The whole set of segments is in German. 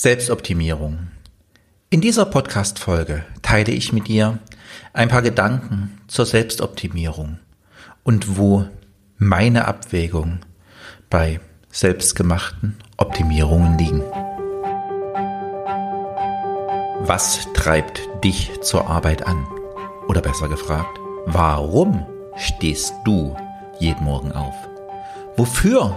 Selbstoptimierung. In dieser Podcast-Folge teile ich mit dir ein paar Gedanken zur Selbstoptimierung und wo meine Abwägung bei selbstgemachten Optimierungen liegen. Was treibt dich zur Arbeit an? Oder besser gefragt, warum stehst du jeden Morgen auf? Wofür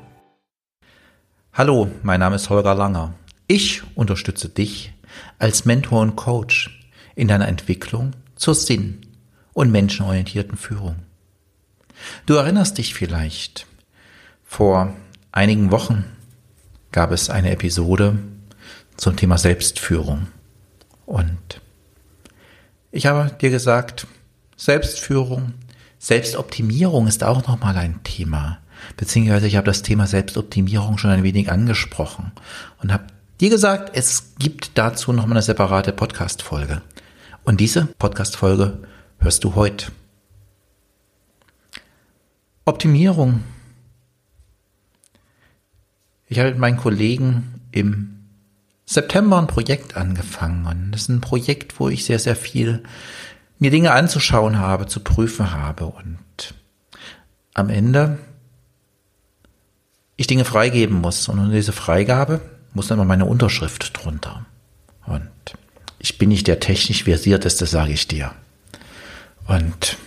Hallo, mein Name ist Holger Langer. Ich unterstütze dich als Mentor und Coach in deiner Entwicklung zur sinn- und menschenorientierten Führung. Du erinnerst dich vielleicht, vor einigen Wochen gab es eine Episode zum Thema Selbstführung. Und ich habe dir gesagt, Selbstführung, Selbstoptimierung ist auch nochmal ein Thema. Beziehungsweise ich habe das Thema Selbstoptimierung schon ein wenig angesprochen und habe wie gesagt, es gibt dazu nochmal eine separate Podcast-Folge. Und diese Podcast-Folge hörst du heute. Optimierung. Ich habe mit meinen Kollegen im September ein Projekt angefangen. Und das ist ein Projekt, wo ich sehr, sehr viel mir Dinge anzuschauen habe, zu prüfen habe. Und am Ende ich Dinge freigeben muss. Und diese Freigabe muss dann mal meine Unterschrift drunter. Und ich bin nicht der technisch versierteste, sage ich dir. Und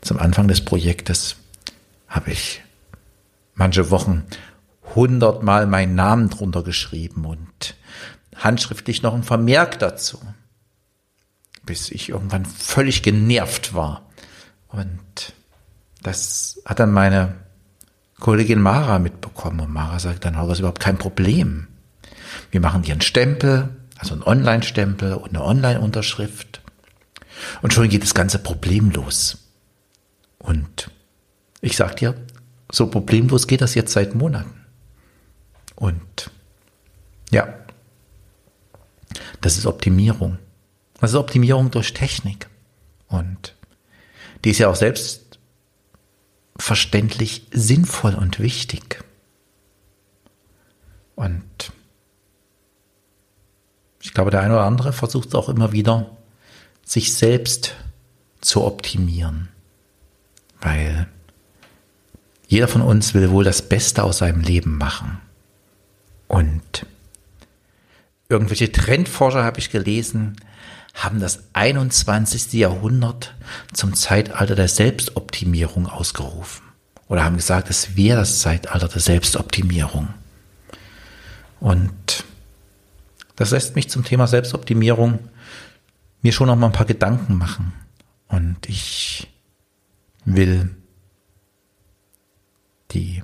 zum Anfang des Projektes habe ich manche Wochen hundertmal meinen Namen drunter geschrieben und handschriftlich noch ein Vermerk dazu, bis ich irgendwann völlig genervt war. Und das hat dann meine Kollegin Mara mitbekommen und Mara sagt dann, das ist überhaupt kein Problem. Wir machen dir einen Stempel, also einen Online-Stempel und eine Online-Unterschrift. Und schon geht das ganze problemlos. Und ich sag dir, so problemlos geht das jetzt seit Monaten. Und ja, das ist Optimierung. Das ist Optimierung durch Technik. Und die ist ja auch selbstverständlich sinnvoll und wichtig. Und ich glaube, der eine oder andere versucht auch immer wieder, sich selbst zu optimieren. Weil jeder von uns will wohl das Beste aus seinem Leben machen. Und irgendwelche Trendforscher habe ich gelesen, haben das 21. Jahrhundert zum Zeitalter der Selbstoptimierung ausgerufen. Oder haben gesagt, es wäre das Zeitalter der Selbstoptimierung. Und das lässt mich zum Thema Selbstoptimierung mir schon noch mal ein paar Gedanken machen. Und ich will die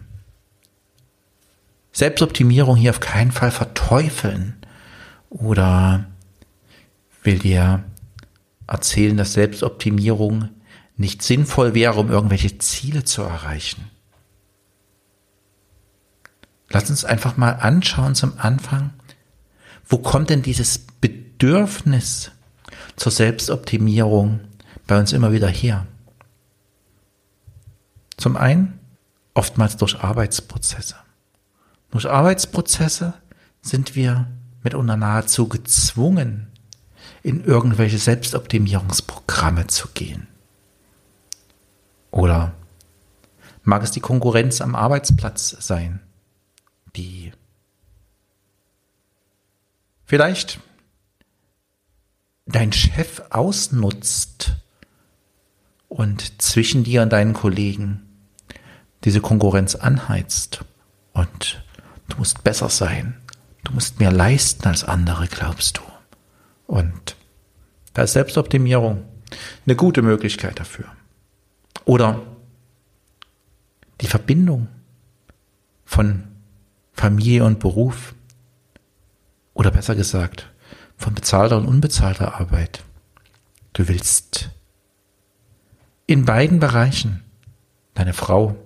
Selbstoptimierung hier auf keinen Fall verteufeln oder will dir erzählen, dass Selbstoptimierung nicht sinnvoll wäre, um irgendwelche Ziele zu erreichen. Lass uns einfach mal anschauen zum Anfang, wo kommt denn dieses Bedürfnis zur Selbstoptimierung bei uns immer wieder her? Zum einen oftmals durch Arbeitsprozesse. Durch Arbeitsprozesse sind wir mitunter nahezu gezwungen, in irgendwelche Selbstoptimierungsprogramme zu gehen. Oder mag es die Konkurrenz am Arbeitsplatz sein, die vielleicht dein Chef ausnutzt und zwischen dir und deinen Kollegen diese Konkurrenz anheizt und du musst besser sein, du musst mehr leisten als andere, glaubst du. Und da ist Selbstoptimierung eine gute Möglichkeit dafür. Oder die Verbindung von Familie und Beruf oder besser gesagt, von bezahlter und unbezahlter Arbeit. Du willst in beiden Bereichen deine Frau,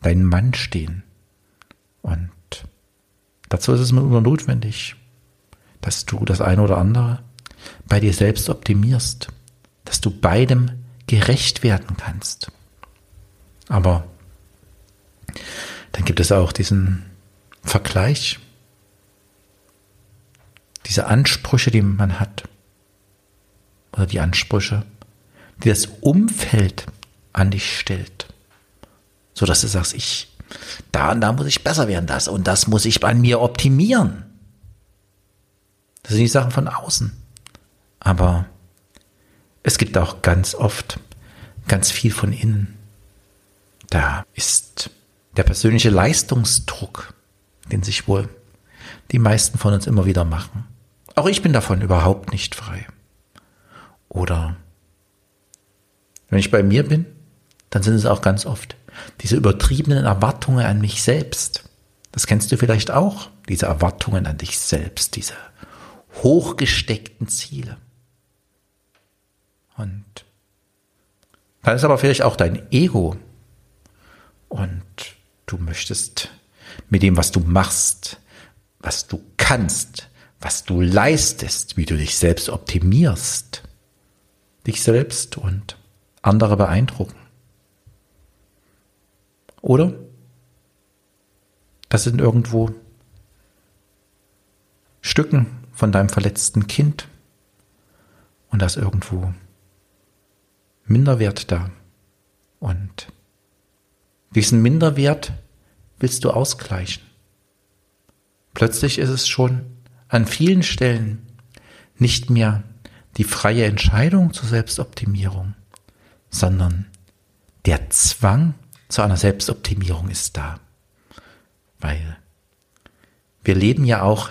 deinen Mann stehen. Und dazu ist es immer notwendig, dass du das eine oder andere bei dir selbst optimierst, dass du beidem gerecht werden kannst. Aber dann gibt es auch diesen Vergleich, diese Ansprüche, die man hat, oder die Ansprüche, die das Umfeld an dich stellt, so dass du sagst, ich, da und da muss ich besser werden, das und das muss ich bei mir optimieren. Das sind die Sachen von außen. Aber es gibt auch ganz oft ganz viel von innen. Da ist der persönliche Leistungsdruck, den sich wohl die meisten von uns immer wieder machen. Auch ich bin davon überhaupt nicht frei. Oder wenn ich bei mir bin, dann sind es auch ganz oft diese übertriebenen Erwartungen an mich selbst. Das kennst du vielleicht auch, diese Erwartungen an dich selbst, diese hochgesteckten Ziele. Und dann ist aber vielleicht auch dein Ego. Und du möchtest mit dem, was du machst, was du kannst, was du leistest, wie du dich selbst optimierst, dich selbst und andere beeindrucken. Oder das sind irgendwo Stücken von deinem verletzten Kind und das irgendwo Minderwert da. Und diesen Minderwert willst du ausgleichen. Plötzlich ist es schon an vielen Stellen nicht mehr die freie Entscheidung zur Selbstoptimierung, sondern der Zwang zu einer Selbstoptimierung ist da. Weil wir leben ja auch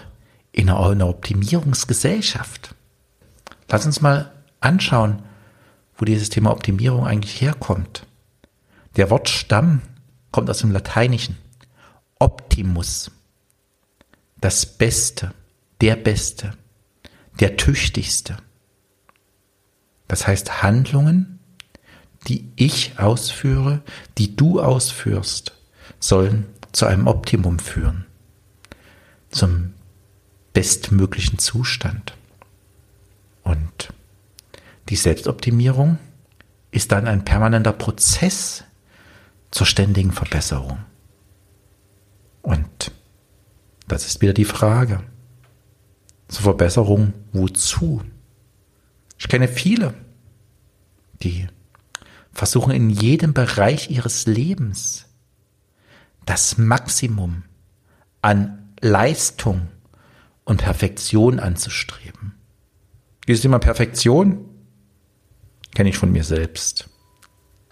in einer Optimierungsgesellschaft. Lass uns mal anschauen, wo dieses Thema Optimierung eigentlich herkommt. Der Wortstamm kommt aus dem Lateinischen. Optimus. Das Beste, der Beste, der Tüchtigste. Das heißt Handlungen, die ich ausführe, die du ausführst, sollen zu einem Optimum führen, zum bestmöglichen Zustand. Die Selbstoptimierung ist dann ein permanenter Prozess zur ständigen Verbesserung. Und das ist wieder die Frage. Zur Verbesserung wozu? Ich kenne viele, die versuchen in jedem Bereich ihres Lebens das Maximum an Leistung und Perfektion anzustreben. Ist immer Perfektion? Kenne ich von mir selbst.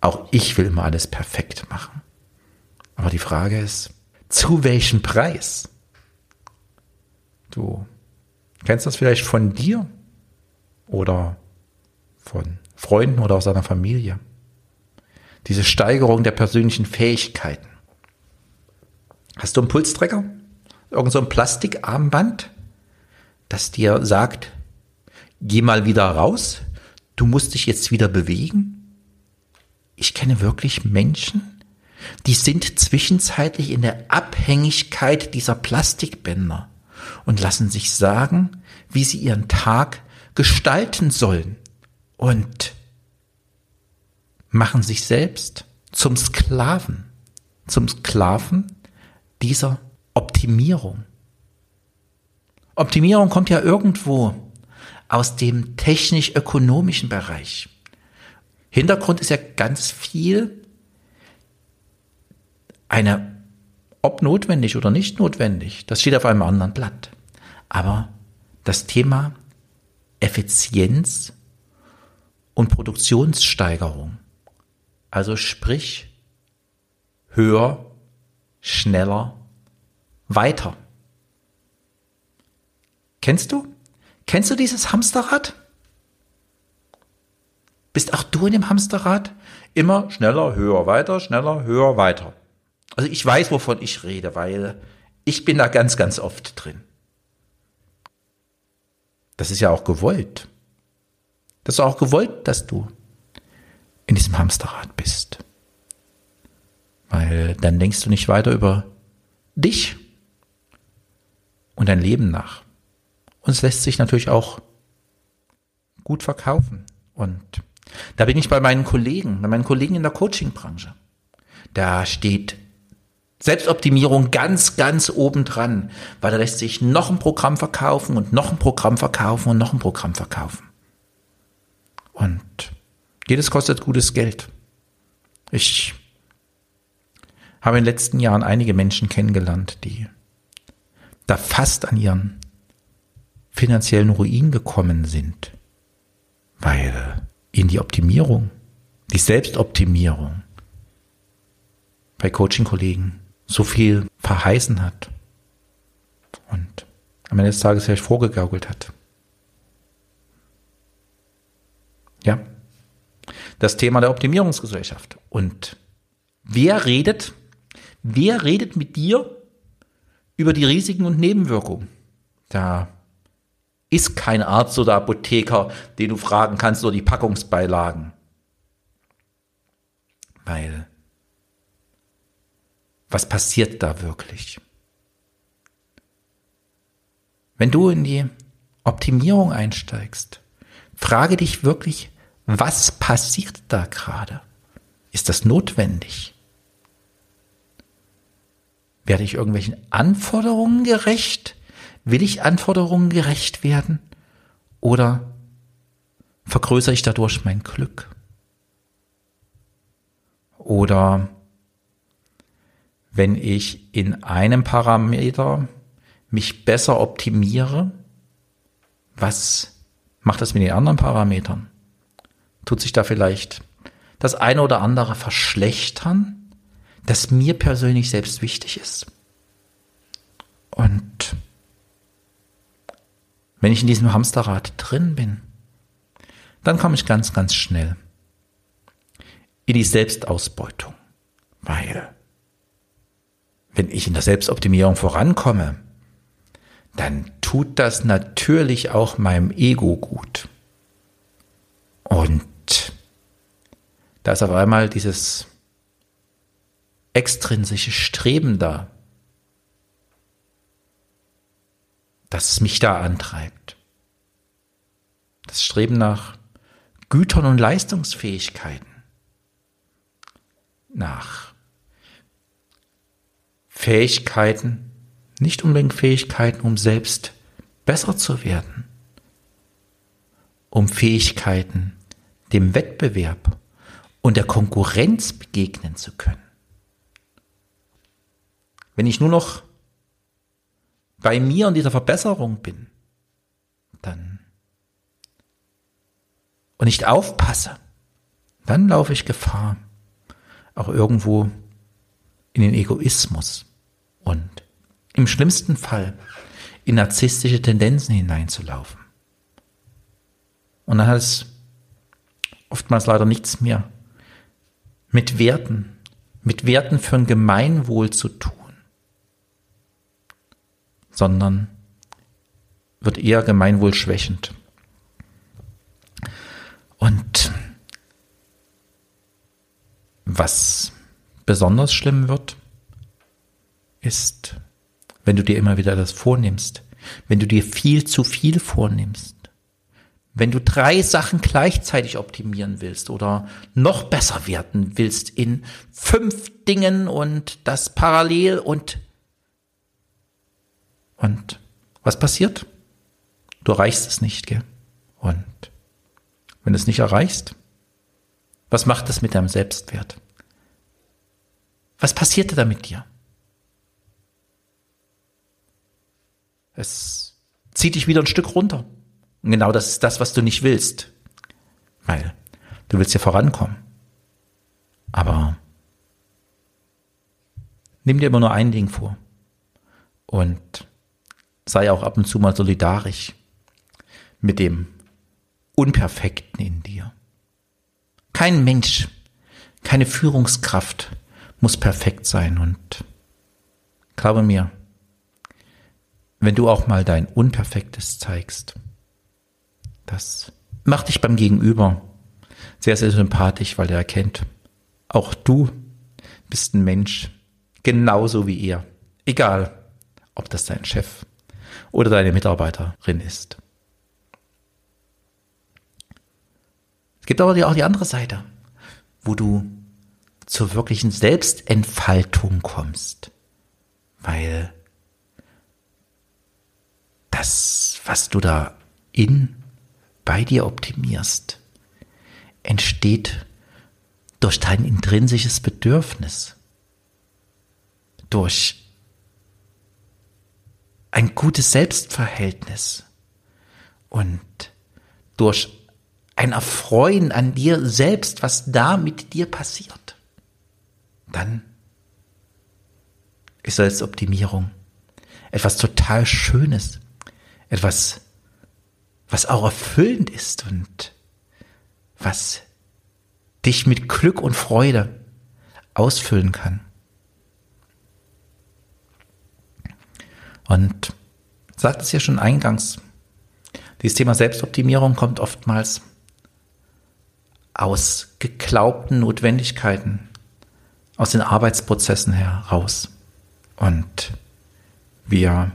Auch ich will immer alles perfekt machen. Aber die Frage ist, zu welchem Preis? Du kennst das vielleicht von dir oder von Freunden oder aus deiner Familie. Diese Steigerung der persönlichen Fähigkeiten. Hast du einen Pulstrecker? Irgend so ein Plastikarmband, das dir sagt, geh mal wieder raus, du musst dich jetzt wieder bewegen? Ich kenne wirklich Menschen, die sind zwischenzeitlich in der Abhängigkeit dieser Plastikbänder und lassen sich sagen, wie sie ihren Tag gestalten sollen und machen sich selbst zum Sklaven, zum Sklaven dieser Optimierung. Optimierung kommt ja irgendwo aus dem technisch-ökonomischen Bereich. Hintergrund ist ja ganz viel eine, ob notwendig oder nicht notwendig, das steht auf einem anderen Blatt. Aber das Thema Effizienz und Produktionssteigerung, also sprich höher, schneller, weiter. Kennst du? Kennst du dieses Hamsterrad? Bist auch du in dem Hamsterrad? Immer schneller, höher, weiter, schneller, höher, weiter. Also ich weiß, wovon ich rede, weil ich bin da ganz, ganz oft drin. das ist ja auch gewollt. Das ist auch gewollt, dass du in diesem Hamsterrad bist. Weil dann denkst du nicht weiter über dich und dein Leben nach. Und es lässt sich natürlich auch gut verkaufen. Und da bin ich bei meinen Kollegen, bei meinen Kollegen in der Coaching-Branche. Da steht Selbstoptimierung ganz, ganz oben dran, weil da lässt sich noch ein Programm verkaufen und noch ein Programm verkaufen und noch ein Programm verkaufen. Und jedes kostet gutes Geld. Ich habe in den letzten Jahren einige Menschen kennengelernt, die da fast an ihren finanziellen Ruin gekommen sind, weil ihnen die Optimierung, die Selbstoptimierung bei Coaching-Kollegen so viel verheißen hat und am Ende des Tages vielleicht vorgegaukelt hat. Ja, das Thema der Optimierungsgesellschaft. Und wer redet, wer redet mit dir über die Risiken und Nebenwirkungen? Da ist kein Arzt oder Apotheker, den du fragen kannst, oder die Packungsbeilagen. Weil was passiert da wirklich? Wenn du in die Optimierung einsteigst, frage dich wirklich, was passiert da gerade? Ist das notwendig? Werde ich irgendwelchen Anforderungen gerecht? Will ich Anforderungen gerecht werden? Oder vergrößere ich dadurch mein Glück? Oder wenn ich in einem Parameter mich besser optimiere, was macht das mit den anderen Parametern? Tut sich da vielleicht das eine oder andere verschlechtern, das mir persönlich selbst wichtig ist? Und wenn ich in diesem Hamsterrad drin bin, dann komme ich ganz, ganz schnell in die Selbstausbeutung, weil wenn ich in der Selbstoptimierung vorankomme, dann tut das natürlich auch meinem Ego gut. Und da ist auf einmal dieses extrinsische Streben da, das mich da antreibt. Das Streben nach Gütern und Leistungsfähigkeiten, nach Fähigkeiten, nicht unbedingt Fähigkeiten, um selbst besser zu werden, um Fähigkeiten, dem Wettbewerb und der Konkurrenz begegnen zu können. Wenn ich nur noch bei mir und dieser Verbesserung bin, dann und nicht aufpasse, dann laufe ich Gefahr, auch irgendwo in den Egoismus und im schlimmsten Fall in narzisstische Tendenzen hineinzulaufen. Und dann hat es oftmals leider nichts mehr mit Werten, mit Werten für ein Gemeinwohl zu tun, sondern wird eher gemeinwohlschwächend. Und was besonders schlimm wird, ist, wenn du dir immer wieder das vornimmst, wenn du dir viel zu viel vornimmst, wenn du drei Sachen gleichzeitig optimieren willst oder noch besser werden willst in fünf Dingen und das parallel und und was passiert? Du erreichst es nicht, gell? Und wenn du es nicht erreichst, was macht es mit deinem Selbstwert? Was passierte da mit dir? Es zieht dich wieder ein Stück runter. Und genau das ist das, was du nicht willst. Weil du willst ja vorankommen. Aber nimm dir immer nur ein Ding vor. Und sei auch ab und zu mal solidarisch mit dem Unperfekten in dir. Kein Mensch, keine Führungskraft muss perfekt sein und glaube mir, wenn du auch mal dein Unperfektes zeigst, Das macht dich beim Gegenüber sehr, sehr sympathisch, weil er erkennt, auch du bist ein Mensch, genauso wie er. Egal, ob das dein Chef oder deine Mitarbeiterin ist. Es gibt aber auch die andere Seite, wo du zur wirklichen Selbstentfaltung kommst, weil das, was du da in bei dir optimierst, entsteht durch dein intrinsisches Bedürfnis, durch ein gutes Selbstverhältnis. Und durch ein Erfreuen an dir selbst, was da mit dir passiert, dann ist Selbstoptimierung etwas total Schönes, etwas, was auch erfüllend ist und was dich mit Glück und Freude ausfüllen kann. Und sagt es ja schon eingangs, dieses Thema Selbstoptimierung kommt oftmals aus geglaubten Notwendigkeiten, aus den Arbeitsprozessen heraus. Und wir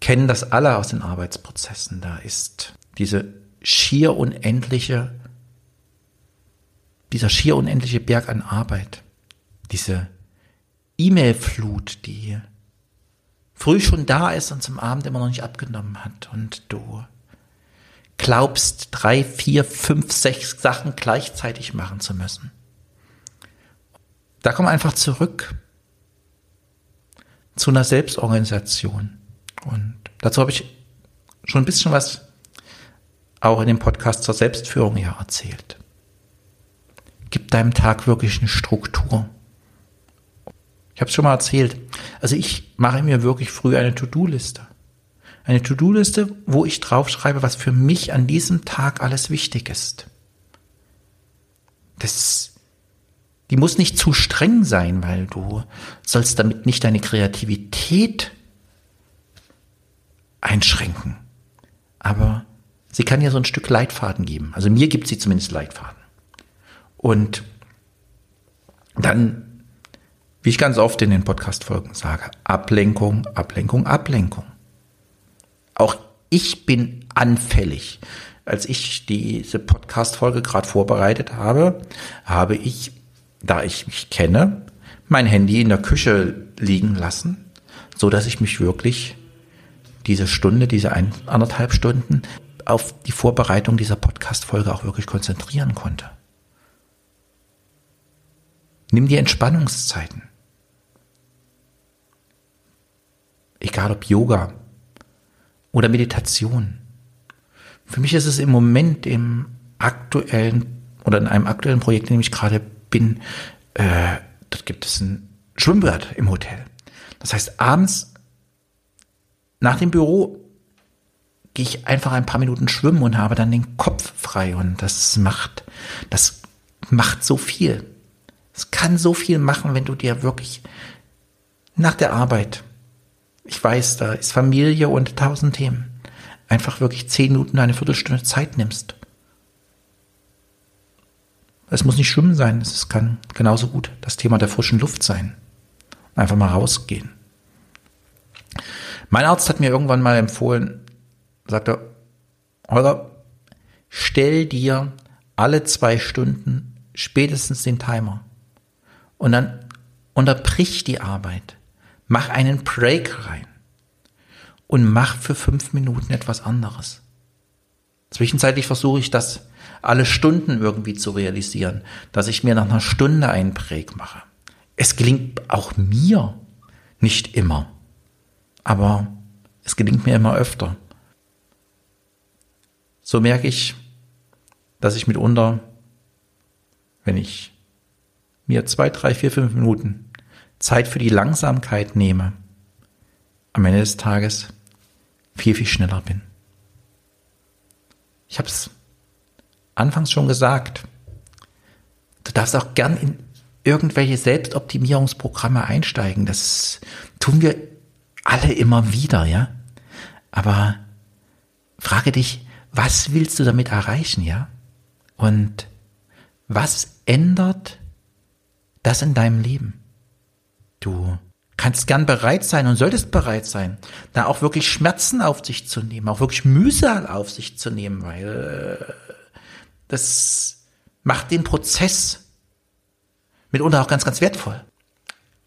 kennen das alle aus den Arbeitsprozessen. Da ist diese schier unendliche, dieser schier unendliche Berg an Arbeit, diese E-Mail-Flut, die früh schon da ist und zum Abend immer noch nicht abgenommen hat und du glaubst, drei, vier, fünf, sechs Sachen gleichzeitig machen zu müssen. Da komm einfach zurück zu einer Selbstorganisation. Und dazu habe ich schon ein bisschen was auch in dem Podcast zur Selbstführung ja erzählt. Gib deinem Tag wirklich eine Struktur. Ich habe es schon mal erzählt. Also ich mache mir wirklich früh eine To-Do-Liste. Eine To-Do-Liste, wo ich draufschreibe, was für mich an diesem Tag alles wichtig ist. Das, die muss nicht zu streng sein, weil du sollst damit nicht deine Kreativität einschränken. Aber sie kann ja so ein Stück Leitfaden geben. Also mir gibt sie zumindest Leitfaden. Und dann wie ich ganz oft in den Podcast-Folgen sage, Ablenkung, Ablenkung, Ablenkung. Auch ich bin anfällig. Als ich diese Podcast-Folge gerade vorbereitet habe, habe ich, da ich mich kenne, mein Handy in der Küche liegen lassen, so dass ich mich wirklich diese Stunde, diese ein, anderthalb Stunden auf die Vorbereitung dieser Podcast-Folge auch wirklich konzentrieren konnte. Nimm die Entspannungszeiten. Egal ob Yoga oder Meditation. Für mich ist es im Moment im aktuellen oder in einem aktuellen Projekt, in dem ich gerade bin, äh, dort gibt es ein Schwimmbad im Hotel. Das heißt, abends nach dem Büro gehe ich einfach ein paar Minuten schwimmen und habe dann den Kopf frei und das macht, das macht so viel. Es kann so viel machen, wenn du dir wirklich nach der Arbeit ich weiß, da ist Familie und tausend Themen. Einfach wirklich zehn Minuten, eine Viertelstunde Zeit nimmst. Es muss nicht Schwimmen sein, es kann genauso gut das Thema der frischen Luft sein. Einfach mal rausgehen. Mein Arzt hat mir irgendwann mal empfohlen, sagte, Holger, stell dir alle zwei Stunden spätestens den Timer und dann unterbrich die Arbeit. Mach einen Break rein und mach für fünf Minuten etwas anderes. Zwischenzeitlich versuche ich das alle Stunden irgendwie zu realisieren, dass ich mir nach einer Stunde einen Break mache. Es gelingt auch mir nicht immer, aber es gelingt mir immer öfter. So merke ich, dass ich mitunter, wenn ich mir zwei, drei, vier, fünf Minuten Zeit für die Langsamkeit nehme, am Ende des Tages viel, viel schneller bin. Ich habe es anfangs schon gesagt. Du darfst auch gern in irgendwelche Selbstoptimierungsprogramme einsteigen. Das tun wir alle immer wieder, ja. Aber frage dich, was willst du damit erreichen, ja? Und was ändert das in deinem Leben? Du kannst gern bereit sein und solltest bereit sein, da auch wirklich Schmerzen auf sich zu nehmen, auch wirklich Mühsal auf sich zu nehmen, weil äh, das macht den Prozess mitunter auch ganz, ganz wertvoll.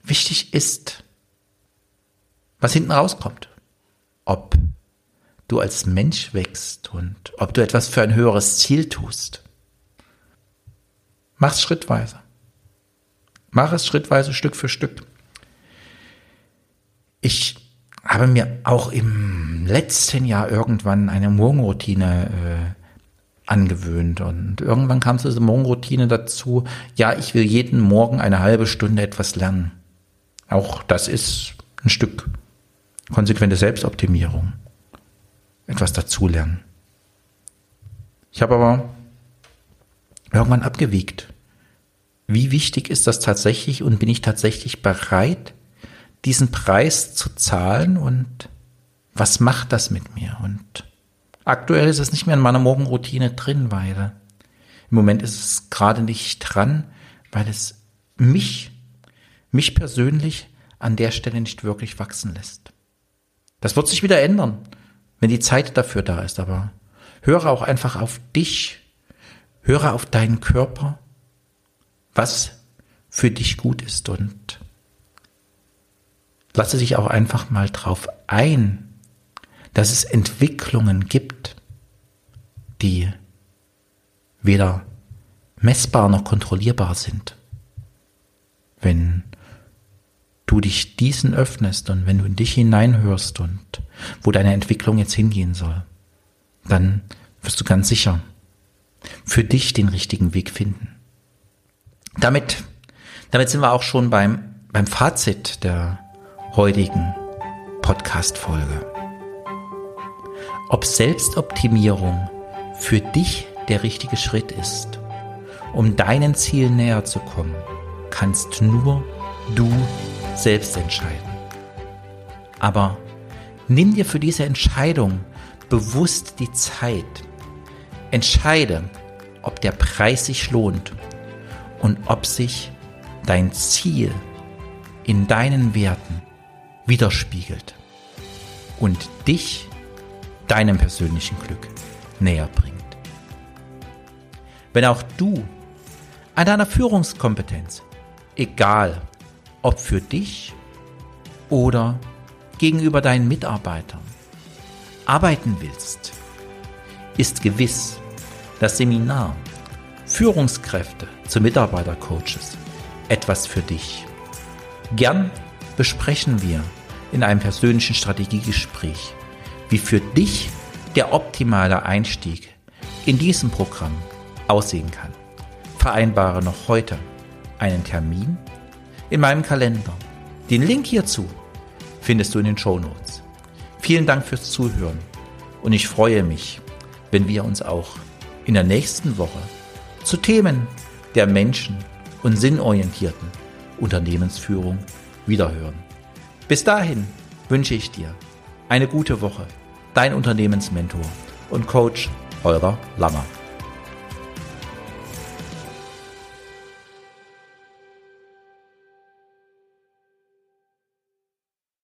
Wichtig ist, was hinten rauskommt. Ob du als Mensch wächst und ob du etwas für ein höheres Ziel tust. Mach's schrittweise. Mach es schrittweise Stück für Stück. Ich habe mir auch im letzten Jahr irgendwann eine Morgenroutine äh, angewöhnt und irgendwann kam zu dieser Morgenroutine dazu, ja, ich will jeden Morgen eine halbe Stunde etwas lernen. Auch das ist ein Stück konsequente Selbstoptimierung. Etwas dazulernen. Ich habe aber irgendwann abgewiegt. Wie wichtig ist das tatsächlich und bin ich tatsächlich bereit, diesen Preis zu zahlen und was macht das mit mir? Und aktuell ist es nicht mehr in meiner Morgenroutine drin, weil im Moment ist es gerade nicht dran, weil es mich, mich persönlich an der Stelle nicht wirklich wachsen lässt. Das wird sich wieder ändern, wenn die Zeit dafür da ist, aber höre auch einfach auf dich, höre auf deinen Körper, was für dich gut ist und lasse dich auch einfach mal drauf ein, dass es Entwicklungen gibt, die weder messbar noch kontrollierbar sind. Wenn du dich diesen öffnest und wenn du in dich hineinhörst und wo deine Entwicklung jetzt hingehen soll, dann wirst du ganz sicher für dich den richtigen Weg finden. Damit, damit sind wir auch schon beim, beim Fazit der heutigen Podcast-Folge. Ob Selbstoptimierung für dich der richtige Schritt ist, um deinen Zielen näher zu kommen, kannst nur du selbst entscheiden. Aber nimm dir für diese Entscheidung bewusst die Zeit. Entscheide, ob der Preis sich lohnt und ob sich dein Ziel in deinen Werten widerspiegelt und dich deinem persönlichen Glück näher bringt. Wenn auch du an deiner Führungskompetenz, egal ob für dich oder gegenüber deinen Mitarbeitern, arbeiten willst, ist gewiss das Seminar Führungskräfte zu Mitarbeitercoaches etwas für dich. Gern besprechen wir in einem persönlichen Strategiegespräch, wie für dich der optimale Einstieg in diesem Programm aussehen kann. Vereinbare noch heute einen Termin in meinem Kalender. Den Link hierzu findest du in den Show Notes. Vielen Dank fürs Zuhören und ich freue mich, wenn wir uns auch in der nächsten Woche zu Themen der Menschen- und sinnorientierten Unternehmensführung wiederhören. Bis dahin wünsche ich dir eine gute Woche. Dein Unternehmensmentor und Coach Holger Lammer.